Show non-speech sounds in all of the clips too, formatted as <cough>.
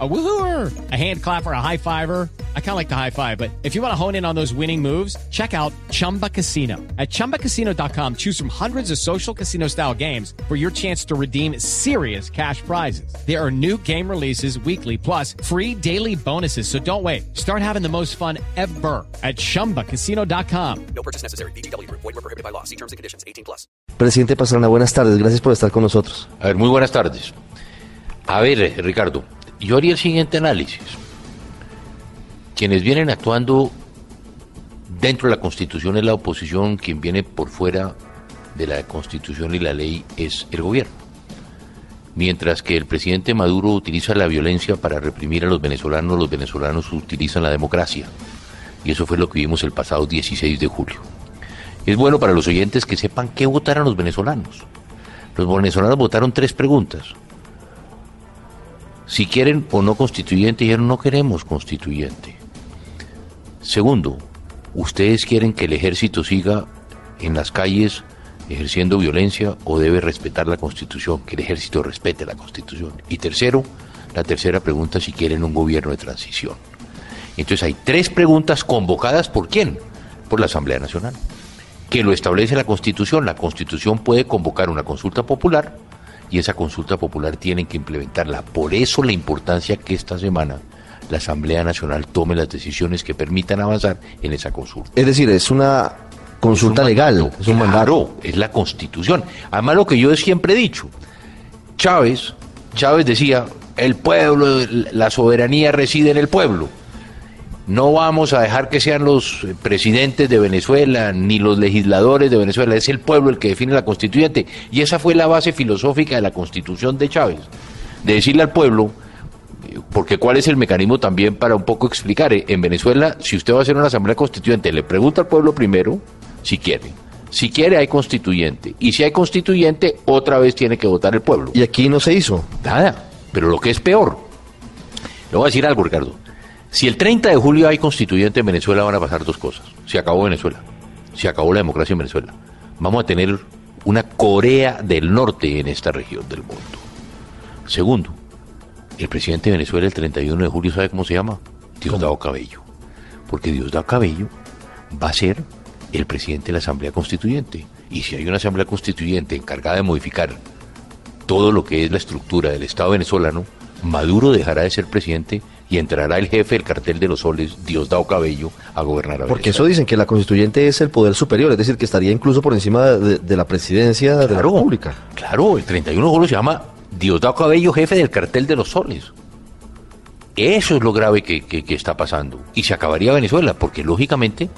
A woohooer, a hand clapper, a high fiver. I kind of like the high five, but if you want to hone in on those winning moves, check out Chumba Casino. At ChumbaCasino.com, choose from hundreds of social casino style games for your chance to redeem serious cash prizes. There are new game releases weekly, plus free daily bonuses. So don't wait. Start having the most fun ever at ChumbaCasino.com. No purchase necessary. BGW. Void were prohibited by law. See terms and conditions. 18 plus. Presidente Pastrana, buenas tardes. Gracias por estar con nosotros. A ver, muy buenas tardes. A ver, Ricardo. Yo haría el siguiente análisis. Quienes vienen actuando dentro de la Constitución es la oposición, quien viene por fuera de la Constitución y la ley es el gobierno. Mientras que el presidente Maduro utiliza la violencia para reprimir a los venezolanos, los venezolanos utilizan la democracia. Y eso fue lo que vimos el pasado 16 de julio. Es bueno para los oyentes que sepan qué votaron los venezolanos. Los venezolanos votaron tres preguntas si quieren o no constituyente, dijeron no queremos constituyente. Segundo, ustedes quieren que el ejército siga en las calles ejerciendo violencia o debe respetar la constitución, que el ejército respete la constitución. Y tercero, la tercera pregunta, si quieren un gobierno de transición. Entonces hay tres preguntas convocadas por quién? Por la Asamblea Nacional, que lo establece la constitución. La constitución puede convocar una consulta popular y esa consulta popular tienen que implementarla. Por eso la importancia que esta semana la Asamblea Nacional tome las decisiones que permitan avanzar en esa consulta. Es decir, es una consulta legal, es un mandato. es la constitución. Además lo que yo siempre he dicho, Chávez, Chávez decía, el pueblo, la soberanía reside en el pueblo. No vamos a dejar que sean los presidentes de Venezuela ni los legisladores de Venezuela, es el pueblo el que define la constituyente. Y esa fue la base filosófica de la constitución de Chávez, de decirle al pueblo, porque cuál es el mecanismo también para un poco explicar, eh, en Venezuela, si usted va a hacer una asamblea constituyente, le pregunta al pueblo primero si quiere. Si quiere hay constituyente. Y si hay constituyente, otra vez tiene que votar el pueblo. Y aquí no se hizo. Nada. Pero lo que es peor, le voy a decir algo, Ricardo. Si el 30 de julio hay constituyente en Venezuela, van a pasar dos cosas. Se acabó Venezuela. Se acabó la democracia en Venezuela. Vamos a tener una Corea del Norte en esta región del mundo. Segundo, el presidente de Venezuela el 31 de julio, ¿sabe cómo se llama? Diosdado Cabello. Porque Diosdado Cabello va a ser el presidente de la Asamblea Constituyente. Y si hay una Asamblea Constituyente encargada de modificar todo lo que es la estructura del Estado venezolano, Maduro dejará de ser presidente y entrará el jefe del cartel de los soles, Diosdado Cabello, a gobernar a Porque eso dicen que la constituyente es el poder superior, es decir, que estaría incluso por encima de, la presidencia de la República. Claro, el 31 de julio se llama Diosdado Cabello, jefe del cartel de los soles. Eso es lo grave que, que, está pasando. Y se acabaría Venezuela, porque lógicamente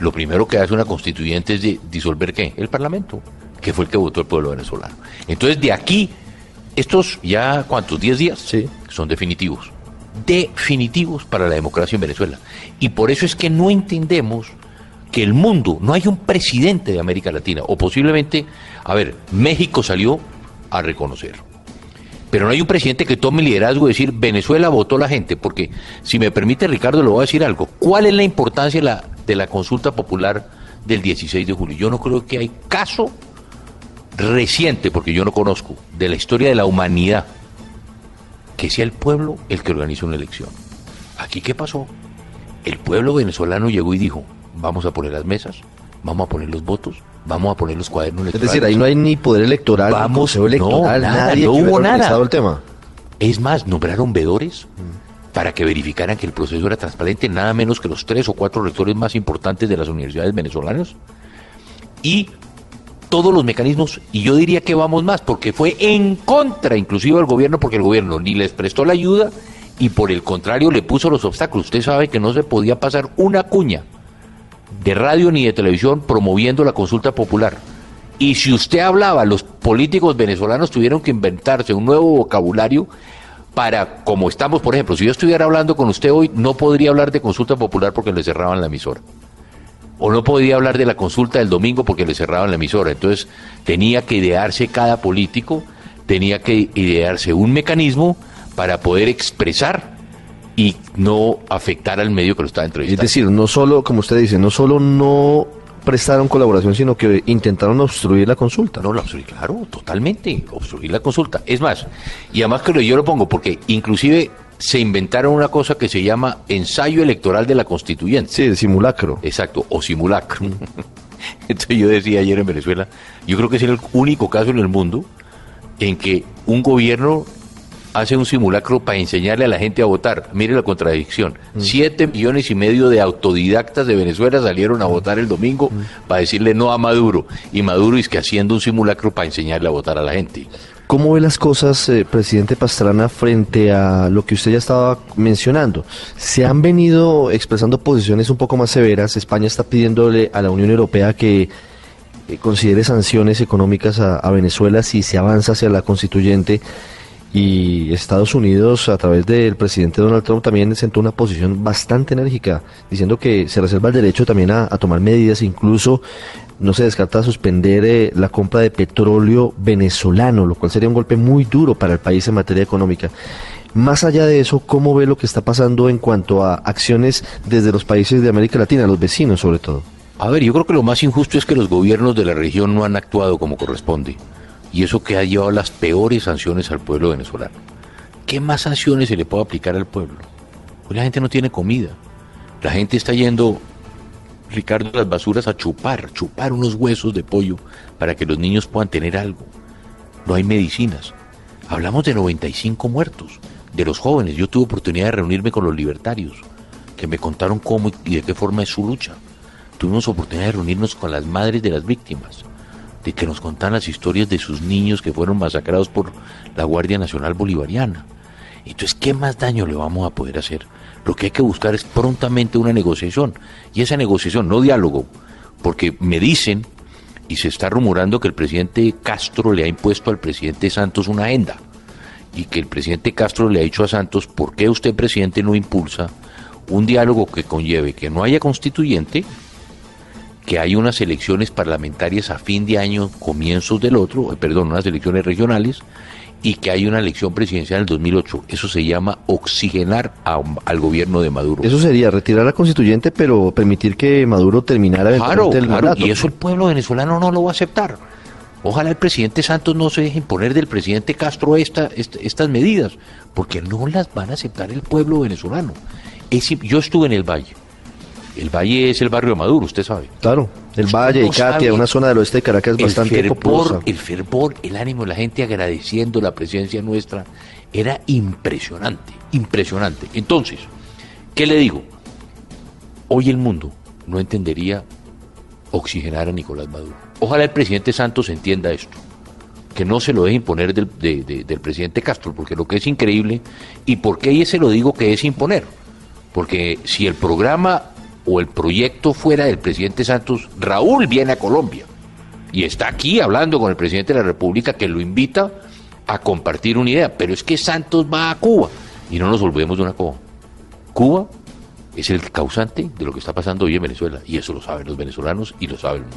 lo primero que hace una constituyente es de disolver qué? El Parlamento, que fue el que votó el pueblo venezolano. Entonces, de aquí, estos ya, ¿cuántos? ¿10 días? Sí. Son definitivos definitivos para la democracia en Venezuela. Y por eso es que no entendemos que el mundo, no hay un presidente de América Latina, o posiblemente, a ver, México salió a reconocer. Pero no hay un presidente que tome liderazgo y decir, Venezuela votó la gente, porque si me permite Ricardo, le voy a decir algo. ¿Cuál es la importancia de la, de la consulta popular del 16 de julio? Yo no creo que hay caso reciente, porque yo no conozco, de la historia de la humanidad que sea el pueblo el que organiza una elección. ¿Aquí qué pasó? El pueblo venezolano llegó y dijo, vamos a poner las mesas, vamos a poner los votos, vamos a poner los cuadernos electorales. Es decir, ahí no hay ni poder electoral, vamos, ni electoral, no, nadie no hubo nada. El tema. Es más, nombraron vedores para que verificaran que el proceso era transparente, nada menos que los tres o cuatro rectores más importantes de las universidades venezolanas. Y todos los mecanismos y yo diría que vamos más porque fue en contra inclusive del gobierno porque el gobierno ni les prestó la ayuda y por el contrario le puso los obstáculos. Usted sabe que no se podía pasar una cuña de radio ni de televisión promoviendo la consulta popular. Y si usted hablaba, los políticos venezolanos tuvieron que inventarse un nuevo vocabulario para, como estamos, por ejemplo, si yo estuviera hablando con usted hoy, no podría hablar de consulta popular porque le cerraban la emisora o no podía hablar de la consulta del domingo porque le cerraban la emisora. Entonces tenía que idearse cada político, tenía que idearse un mecanismo para poder expresar y no afectar al medio que lo estaba entrevistando. Es decir, no solo, como usted dice, no solo no prestaron colaboración, sino que intentaron obstruir la consulta. No, la obstruir, claro, totalmente, obstruir la consulta. Es más, y además que yo lo pongo porque inclusive se inventaron una cosa que se llama ensayo electoral de la constituyente. Sí, el simulacro. Exacto, o simulacro. <laughs> Entonces yo decía ayer en Venezuela, yo creo que es el único caso en el mundo en que un gobierno hace un simulacro para enseñarle a la gente a votar. Mire la contradicción. Mm. Siete millones y medio de autodidactas de Venezuela salieron a votar el domingo mm. para decirle no a Maduro. Y Maduro es que haciendo un simulacro para enseñarle a votar a la gente. ¿Cómo ve las cosas, eh, presidente Pastrana, frente a lo que usted ya estaba mencionando? Se han venido expresando posiciones un poco más severas. España está pidiéndole a la Unión Europea que eh, considere sanciones económicas a, a Venezuela si se avanza hacia la constituyente y Estados Unidos a través del presidente Donald Trump también sentó una posición bastante enérgica diciendo que se reserva el derecho también a, tomar medidas incluso no se descarta suspender eh, la compra de petróleo venezolano lo cual sería un golpe muy duro para el país en materia económica más allá de eso, ¿cómo ve lo que está pasando en cuanto a acciones desde los países de América Latina, los vecinos sobre todo? A ver, yo creo que lo más injusto es que los gobiernos de la región no han actuado como corresponde y eso que ha llevado las peores sanciones al pueblo venezolano. ¿Qué más sanciones se le puede aplicar al pueblo? Pues la gente no tiene comida. La gente está yendo, Ricardo, las basuras a chupar, chupar unos huesos de pollo para que los niños puedan tener algo. No hay medicinas. Hablamos de 95 muertos, de los jóvenes. Yo tuve oportunidad de reunirme con los libertarios, que me contaron cómo y de qué forma es su lucha. Tuvimos oportunidad de reunirnos con las madres de las víctimas de que nos contan las historias de sus niños que fueron masacrados por la Guardia Nacional Bolivariana. Entonces, ¿qué más daño le vamos a poder hacer? Lo que hay que buscar es prontamente una negociación. Y esa negociación, no diálogo, porque me dicen y se está rumorando que el presidente Castro le ha impuesto al presidente Santos una agenda. Y que el presidente Castro le ha dicho a Santos, ¿por qué usted, presidente, no impulsa un diálogo que conlleve que no haya constituyente, que hay unas elecciones parlamentarias a fin de año, comienzos del otro, eh, perdón, unas elecciones regionales, y que hay una elección presidencial en el 2008. Eso se llama oxigenar al gobierno de Maduro. Eso sería retirar la constituyente, pero permitir que Maduro terminara claro, el claro, Y eso el pueblo venezolano no lo va a aceptar. Ojalá el presidente Santos no se deje imponer del presidente Castro esta, estas medidas, porque no las van a aceptar el pueblo venezolano. yo estuve en el Valle el Valle es el barrio Maduro, usted sabe. Claro, el Valle, y Katia, una zona del oeste de Caracas bastante fervor, El fervor, el ánimo de la gente agradeciendo la presencia nuestra era impresionante, impresionante. Entonces, ¿qué le digo? Hoy el mundo no entendería oxigenar a Nicolás Maduro. Ojalá el presidente Santos entienda esto, que no se lo deje imponer del, del presidente Castro, porque lo que es increíble, y por qué se lo digo que es imponer, porque si el programa o el proyecto fuera del presidente Santos, Raúl viene a Colombia y está aquí hablando con el presidente de la República que lo invita a compartir una idea, pero es que Santos va a Cuba y no nos olvidemos de una cosa. Cuba es el causante de lo que está pasando hoy en Venezuela y eso lo saben los venezolanos y lo sabe el mundo.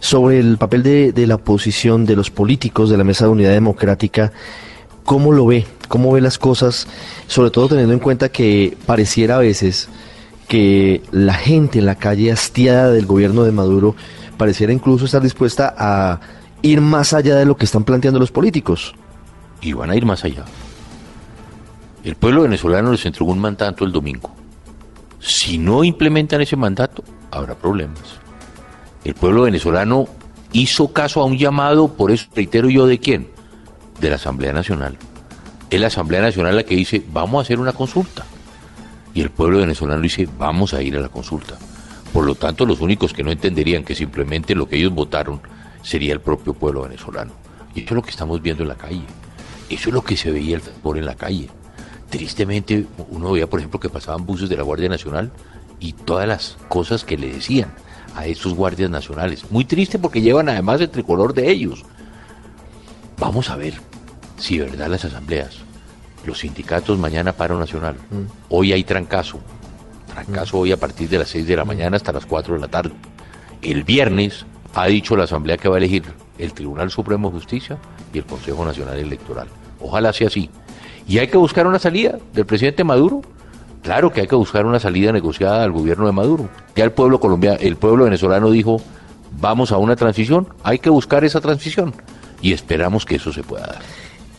Sobre el papel de, de la oposición, de los políticos de la Mesa de Unidad Democrática, ¿cómo lo ve? ¿Cómo ve las cosas? Sobre todo teniendo en cuenta que pareciera a veces que la gente en la calle hastiada del gobierno de Maduro pareciera incluso estar dispuesta a ir más allá de lo que están planteando los políticos. Y van a ir más allá. El pueblo venezolano les entregó un mandato el domingo. Si no implementan ese mandato, habrá problemas. El pueblo venezolano hizo caso a un llamado, por eso reitero yo de quién, de la Asamblea Nacional. Es la Asamblea Nacional la que dice, vamos a hacer una consulta y el pueblo venezolano dice vamos a ir a la consulta. Por lo tanto, los únicos que no entenderían que simplemente lo que ellos votaron sería el propio pueblo venezolano. Y eso es lo que estamos viendo en la calle. Eso es lo que se veía el por en la calle. Tristemente, uno veía, por ejemplo, que pasaban buses de la Guardia Nacional y todas las cosas que le decían a esos guardias nacionales. Muy triste porque llevan además el tricolor de ellos. Vamos a ver si verdad las asambleas los sindicatos mañana paro nacional. Mm. Hoy hay trancazo. Trancazo hoy a partir de las 6 de la mm. mañana hasta las 4 de la tarde. El viernes ha dicho la Asamblea que va a elegir el Tribunal Supremo de Justicia y el Consejo Nacional Electoral. Ojalá sea así. Y hay que buscar una salida del presidente Maduro Claro que hay que buscar una salida negociada al gobierno de Maduro. Ya el pueblo colombiano, el pueblo venezolano dijo, vamos a una transición, hay que buscar esa transición y esperamos que eso se pueda dar.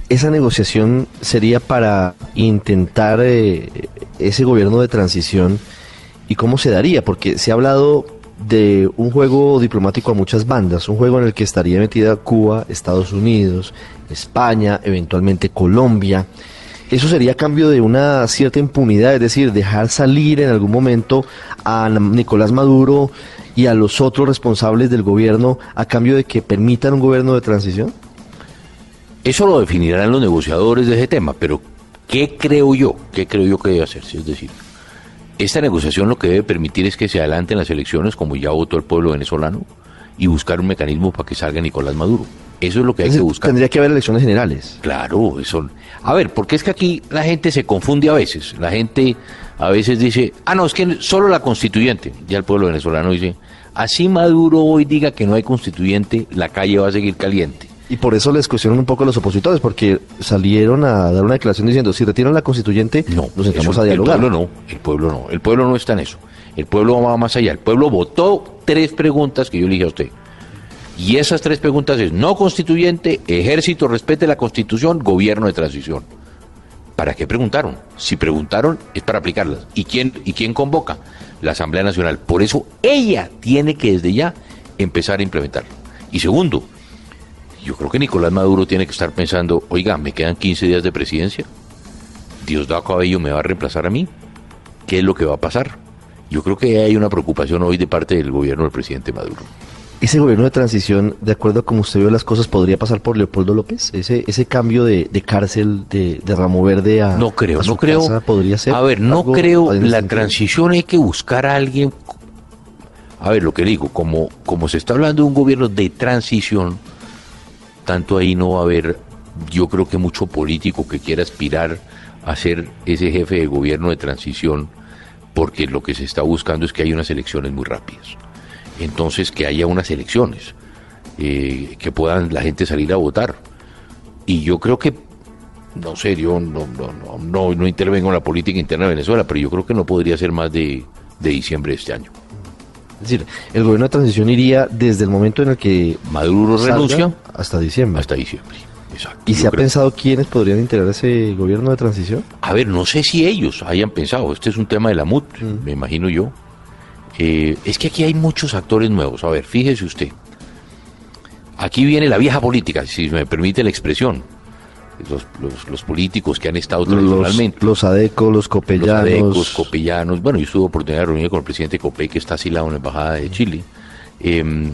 Esa negociación sería para intentar eh, ese gobierno de transición y cómo se daría, porque se ha hablado de un juego diplomático a muchas bandas, un juego en el que estaría metida Cuba, Estados Unidos, España, eventualmente Colombia. Eso sería a cambio de una cierta impunidad, es decir, dejar salir en algún momento a Nicolás Maduro y a los otros responsables del gobierno a cambio de que permitan un gobierno de transición? Eso lo definirán los negociadores de ese tema, pero ¿qué creo yo? ¿Qué creo yo que debe hacerse? Es decir, esta negociación lo que debe permitir es que se adelanten las elecciones, como ya votó el pueblo venezolano, y buscar un mecanismo para que salga Nicolás Maduro. Eso es lo que hay que buscar. Tendría que haber elecciones generales. Claro, eso. A ver, porque es que aquí la gente se confunde a veces. La gente a veces dice, ah, no, es que solo la constituyente. Ya el pueblo venezolano dice, así Maduro hoy diga que no hay constituyente, la calle va a seguir caliente. Y por eso les cuestionan un poco los opositores, porque salieron a dar una declaración diciendo, si retiran la constituyente, no, nos sentamos a dialogar. El pueblo no, el pueblo no, el pueblo no está en eso. El pueblo va más allá. El pueblo votó tres preguntas que yo le dije a usted. Y esas tres preguntas es no constituyente, ejército respete la constitución, gobierno de transición. ¿Para qué preguntaron? Si preguntaron es para aplicarlas. ¿Y quién, ¿Y quién convoca? La Asamblea Nacional. Por eso ella tiene que desde ya empezar a implementarlo. Y segundo, yo creo que Nicolás Maduro tiene que estar pensando, oiga, me quedan 15 días de presidencia. Diosdado Cabello me va a reemplazar a mí. ¿Qué es lo que va a pasar? Yo creo que hay una preocupación hoy de parte del gobierno del presidente Maduro ese gobierno de transición, de acuerdo a cómo usted vio las cosas, podría pasar por Leopoldo López. Ese ese cambio de, cárcel de, de, Ramo Verde a no creo, no creo. podría ser. A ver, no creo. La transición hay que buscar a alguien. A ver, lo que digo, como como se está hablando de un gobierno de transición, tanto ahí no va a haber, yo creo que mucho político que quiera aspirar a ser ese jefe de gobierno de transición, porque lo que se está buscando es que haya unas elecciones muy rápidas entonces que haya unas elecciones, eh, que puedan la gente salir a votar. Y yo creo que, no sé, yo no, no, no, no, intervengo en la política interna de Venezuela, pero yo creo que no podría ser más de, diciembre de este año. Es decir, el gobierno de transición iría desde el momento en el que Maduro renuncia hasta diciembre. Hasta diciembre. Exacto. ¿Y se ha pensado quiénes podrían integrar ese gobierno de transición? A ver, no sé si ellos hayan pensado. Este es un tema de la MUT, mm. me imagino yo. Eh, es que aquí hay muchos actores nuevos. A ver, fíjese usted. Aquí viene la vieja política, si me permite la expresión. Los, políticos que han estado tradicionalmente. Los, adecos, los copellanos. Los adecos, copellanos. Bueno, yo tuve oportunidad de reunirme con el presidente Copé, que está asilado en la Embajada de Chile. Em,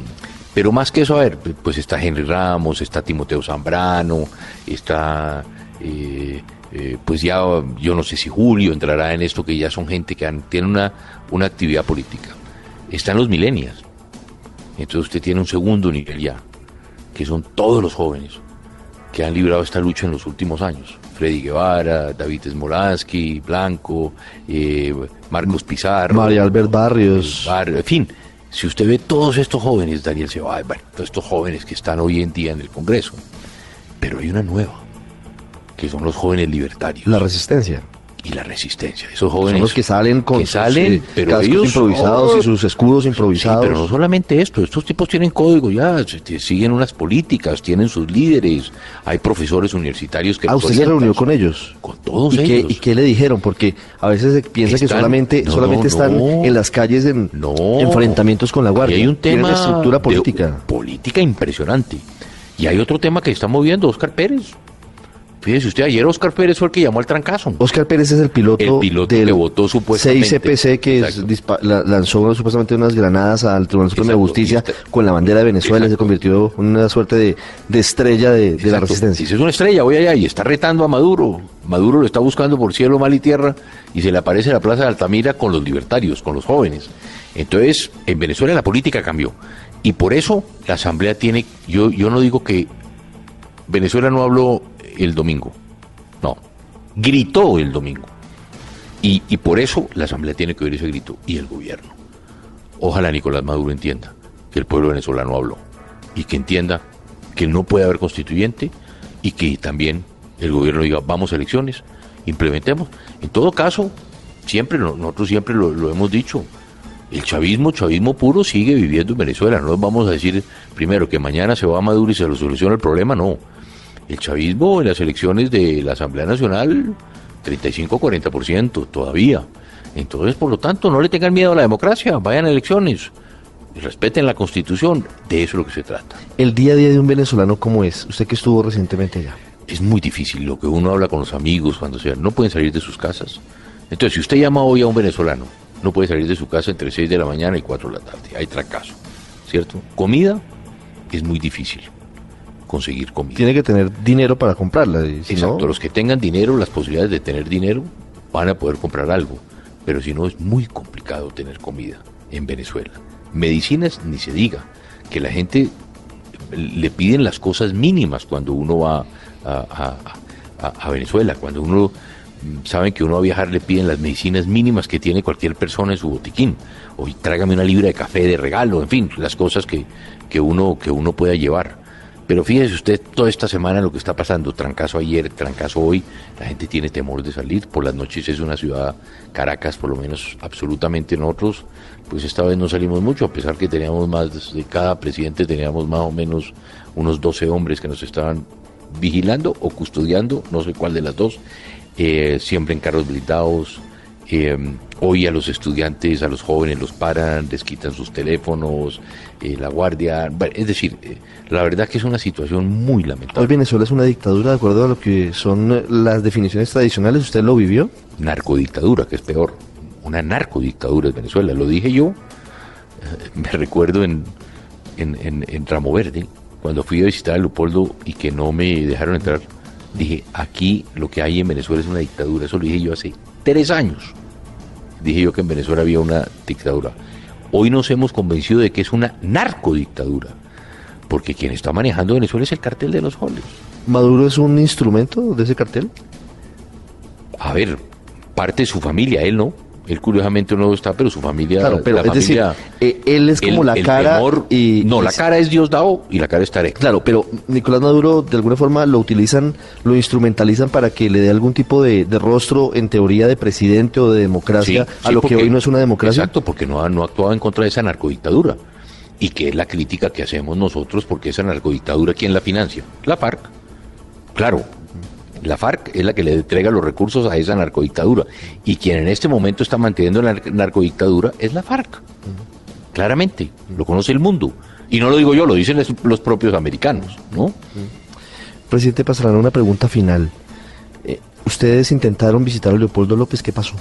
pero más que eso, a ver, pues está Henry Ramos, está Timoteo Zambrano, está... Eh, eh, pues ya yo no sé si Julio entrará en esto, que ya son gente que han, tienen una, una actividad política. Están los milenias. Entonces usted tiene un segundo nivel ya, que son todos los jóvenes que han librado esta lucha en los últimos años. Freddy Guevara, David Smolansky, Blanco, eh, Marcos Pizarro. María Albert Barrios. en fin, si usted ve todos estos jóvenes, Daniel Ceballos, todos estos jóvenes que están hoy en día en el Congreso, pero hay una nueva que son los jóvenes libertarios. La resistencia. Y la resistencia. Esos jóvenes. Son los que salen con salen, sus, pero ellos, improvisados y sus escudos improvisados. pero no solamente esto, estos tipos tienen código ya, siguen unas políticas, tienen sus líderes, hay profesores universitarios que... ¿Ah, usted se reunió con ellos? Con todos ¿Y ellos. Qué, ¿Y qué le dijeron? Porque a veces se piensa que solamente, solamente están en las calles en enfrentamientos con la Guardia. Hay un tema... estructura política. política impresionante. Y hay otro tema que está moviendo Oscar Pérez. Fíjese usted, ayer Oscar Pérez fue el que llamó al trancazo. Oscar Pérez es el piloto, el piloto del que votó supuestamente. CICPC que lanzó supuestamente unas granadas al Tribunal Supremo de Justicia con la bandera de Venezuela, se convirtió en una suerte de, estrella de, la resistencia. es una estrella, voy allá y está retando a Maduro. Maduro lo está buscando por cielo, mal y tierra y se le aparece en la Plaza de Altamira con los libertarios, con los jóvenes. Entonces, en Venezuela la política cambió. Y por eso la Asamblea tiene, yo, yo no digo que Venezuela no habló el domingo. No, gritó el domingo. Y, por eso la Asamblea tiene que oír ese grito y el gobierno. Ojalá Nicolás Maduro entienda que el pueblo venezolano habló y que entienda que no puede haber constituyente y que también el gobierno diga vamos a elecciones, implementemos. En todo caso, Siempre, no- nosotros siempre lo, hemos dicho. El chavismo, chavismo puro, sigue viviendo en Venezuela. No vamos a decir primero que mañana se va a Maduro y se lo soluciona el problema, no. El chavismo en las elecciones de la Asamblea Nacional, 35-40% todavía. Entonces, por lo tanto, no le tengan miedo a la democracia, vayan a elecciones, respeten la Constitución, de eso es lo que se trata. El día a día de un venezolano, ¿cómo es? Usted que estuvo recientemente allá. es muy difícil lo que uno habla con los amigos cuando sea, no pueden salir de sus casas. Entonces, si usted llama hoy a un venezolano, no puede salir de su casa entre 6 de la mañana y 4 de la tarde. Hay fracaso, ¿cierto? Comida es muy difícil conseguir comida. Tiene que tener dinero para comprarla. si Exacto, no- los que tengan dinero, las posibilidades de tener dinero, van a poder comprar algo. Pero si no, es muy complicado tener comida en Venezuela. Medicinas, ni se diga, que la gente le piden las cosas mínimas cuando uno va a, a- a- a Venezuela. Cuando uno mm, saben que uno va a viajar, le piden las medicinas mínimas que tiene cualquier persona en su botiquín. O y trágame una libra de café de regalo, en fin, las cosas que, que, uno, que uno pueda llevar. Pero fíjese usted toda esta semana lo que está pasando, trancazo ayer, trancazo hoy, la gente tiene temor de salir, por las noches es una ciudad, Caracas por lo menos absolutamente nosotros, pues esta vez no salimos mucho, a pesar que teníamos más, de cada presidente teníamos más o menos unos 12 hombres que nos estaban vigilando o custodiando, no sé cuál de las dos, eh, siempre en carros blindados, eh, hoy a los estudiantes, a los jóvenes los paran, les quitan sus teléfonos, eh, la guardia. Bueno, es decir, eh, la verdad que es una situación muy Hoy lamentable. Venezuela es una dictadura de acuerdo a lo que son eh, las definiciones tradicionales. ¿Usted lo vivió? Narcodictadura, que es peor. Una narcodictadura es Venezuela. Lo dije yo, me recuerdo en, en, en, en Ramo Verde, cuando fui a visitar a Leopoldo y que no me dejaron entrar. Dije, aquí lo que hay en Venezuela es una dictadura. Eso lo dije yo hace tres años. Dije yo que en Venezuela había una dictadura. Hoy nos hemos convencido de que es una narcodictadura. Porque quien está manejando Venezuela es el cartel de los jóvenes. ¿Maduro es un instrumento de ese cartel? A ver, parte de su familia, él no. Él curiosamente no está, pero su familia. Claro, pero la es decir, familia- eh, él es como el- la el cara temor- y... no, la cara es Diosdado y la cara es Tarek. Claro, pero Nicolás Maduro de alguna forma lo utilizan, lo instrumentalizan para que le dé algún tipo de, de rostro en teoría de presidente o de democracia Sí, a lo que hoy no es una democracia. Exacto, porque no ha, no actuado en contra de esa narcodictadura. Y que es la crítica que hacemos nosotros porque esa narcodictadura, ¿quién la financia? La FARC. Claro, la FARC es la que le entrega los recursos a esa narcodictadura. Y quien en este momento está manteniendo la nar- narcodictadura es la FARC. Claramente, lo conoce el mundo. Y no lo digo yo, lo dicen los- propios americanos, ¿no? Presidente Pastrana, una pregunta final. Eh, Ustedes intentaron visitar a Leopoldo López, ¿qué pasó?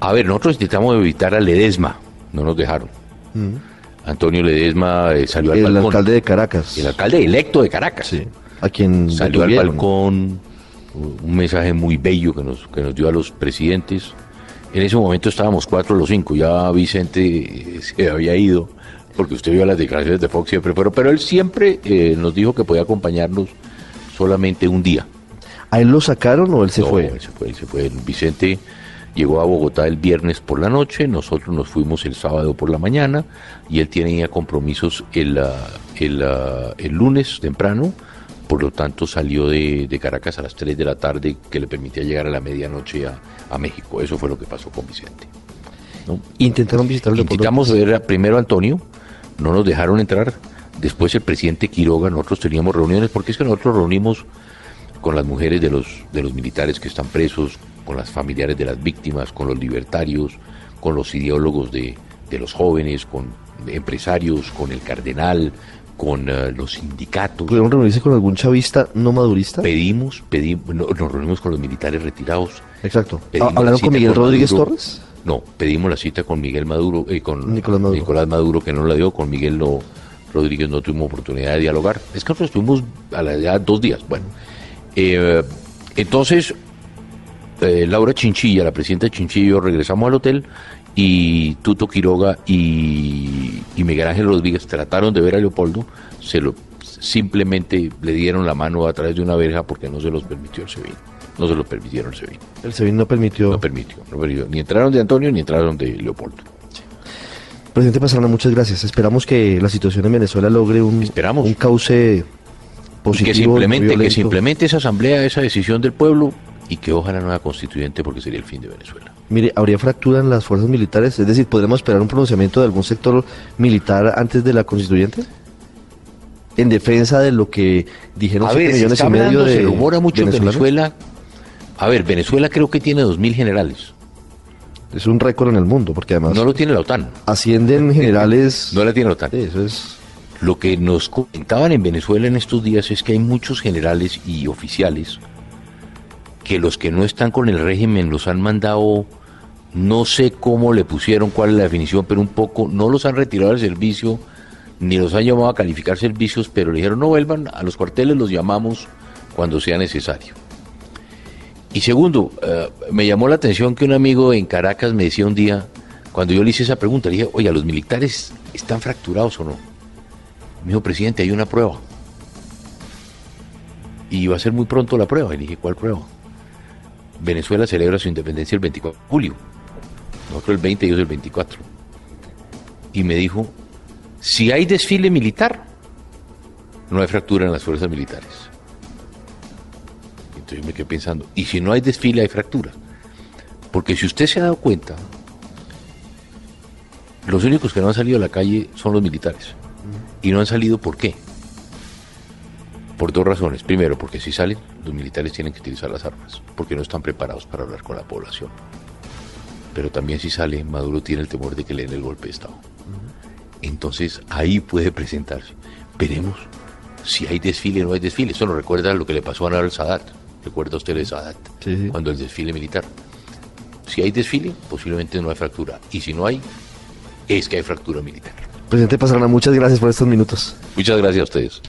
A ver, nosotros intentamos evitar a Ledesma, no nos dejaron. Antonio Ledesma eh, salió al El balcón. alcalde de Caracas, El alcalde electo de Caracas. a quien Salió al balcón, un mensaje muy bello que nos, que nos dio a los presidentes. En ese momento estábamos cuatro o los cinco, ya Vicente se había ido, porque usted vio las declaraciones de Fox siempre, pero, pero él siempre eh, nos dijo que podía acompañarnos solamente un día. ¿A él lo sacaron o él se No, fue? él se fue, él se fue. Vicente llegó a Bogotá el viernes por la noche, nosotros nos fuimos el sábado por la mañana y él tenía compromisos el, el, el lunes temprano, por lo tanto salió de, de Caracas a las 3 de la tarde que le permitía llegar a la medianoche a, a México. Eso fue lo que pasó con Vicente. ¿no? Intentaron visitar a Leopoldo Intentamos ver a- primero a Antonio, no nos dejaron entrar. Después el presidente Quiroga, nosotros teníamos reuniones, porque es que nosotros reunimos con las mujeres de los, de los militares que están presos, con las familiares de las víctimas, con los libertarios, con los ideólogos de, de los jóvenes, con empresarios, con el cardenal, con eh, los sindicatos. ¿Pudieron reunirse con algún chavista no madurista? Pedimos, pedimos, no- nos reunimos con los militares retirados. Exacto. ¿Hablaron la con Miguel Rodríguez Maduro. Torres? No, pedimos la cita con Miguel Maduro, eh, con Nicolás Maduro. Nicolás Maduro, que no la dio, con Miguel no, Rodríguez no tuvimos oportunidad de dialogar. Es que nosotros estuvimos a la ya dos días. Bueno, eh, entonces eh, Laura Chinchilla, la presidenta Chinchilla y yo regresamos al hotel y Tuto Quiroga y, y Miguel Ángel Rodríguez trataron de ver a Leopoldo, se lo simplemente le dieron la mano a través de una verja porque no se los permitió el SEBIN. No se los permitieron el SEBIN. El SEBIN no permitió. No permitió, no permitió. Ni entraron de Antonio ni entraron de Leopoldo. Presidente Pastrana, muchas gracias. Esperamos que la situación en Venezuela logre un, Esperamos. un cauce Y positivo. que no que se violento. implemente esa asamblea, esa decisión del pueblo y que ojalá no haya constituyente porque sería el fin de Venezuela. Mire, ¿habría fractura en las fuerzas militares? Es decir, ¿podremos esperar un pronunciamiento de algún sector militar antes de la constituyente? En defensa de lo que dijeron A ver, se, millones está y medio de se rumora mucho en. Venezuela. A ver, Venezuela creo que tiene 2.000 generales. Es un récord en el mundo, porque además No lo tiene la OTAN. ascienden <laughs> generales... No la tiene la OTAN. Sí, eso es... Lo que nos comentaban en Venezuela en estos días es que hay muchos generales y oficiales que los que no están con el régimen los han mandado, no sé cómo le pusieron, cuál es la definición, pero un poco, no los han retirado del servicio, ni los han llamado a calificar servicios, pero le dijeron no vuelvan, a los cuarteles los llamamos cuando sea necesario. Y segundo, eh, me llamó la atención que un amigo en Caracas me decía un día, cuando yo le hice esa pregunta, le dije, oye, ¿los militares están fracturados o no? Me dijo, presidente, hay una prueba. Y va a ser muy pronto la prueba. Y le dije, ¿cuál prueba? Venezuela celebra su independencia el 24 de julio. Nosotros el 20 y ellos el 24. Y me dijo, si hay desfile militar, no hay fractura en las fuerzas militares. Entonces me quedé pensando, ¿y si no hay desfile hay fractura? Porque si usted se ha dado cuenta, los únicos que no han salido a la calle son los militares. Y no han salido ¿por qué? Por dos razones. Primero, porque si salen, los militares tienen que utilizar las armas, porque no están preparados para hablar con la población. Pero también si sale, Maduro tiene el temor de que le den el golpe de Estado. Entonces ahí puede presentarse. Veremos si hay desfile o no hay desfile. Eso nos recuerda lo que le pasó a Anwar Sadat. ¿Recuerda usted de Sadat? Sí, sí. Cuando el desfile militar. Si hay desfile, posiblemente no hay fractura. Y si no hay, es que hay fractura militar. Presidente Pastrana, muchas gracias por estos minutos. Muchas gracias a ustedes.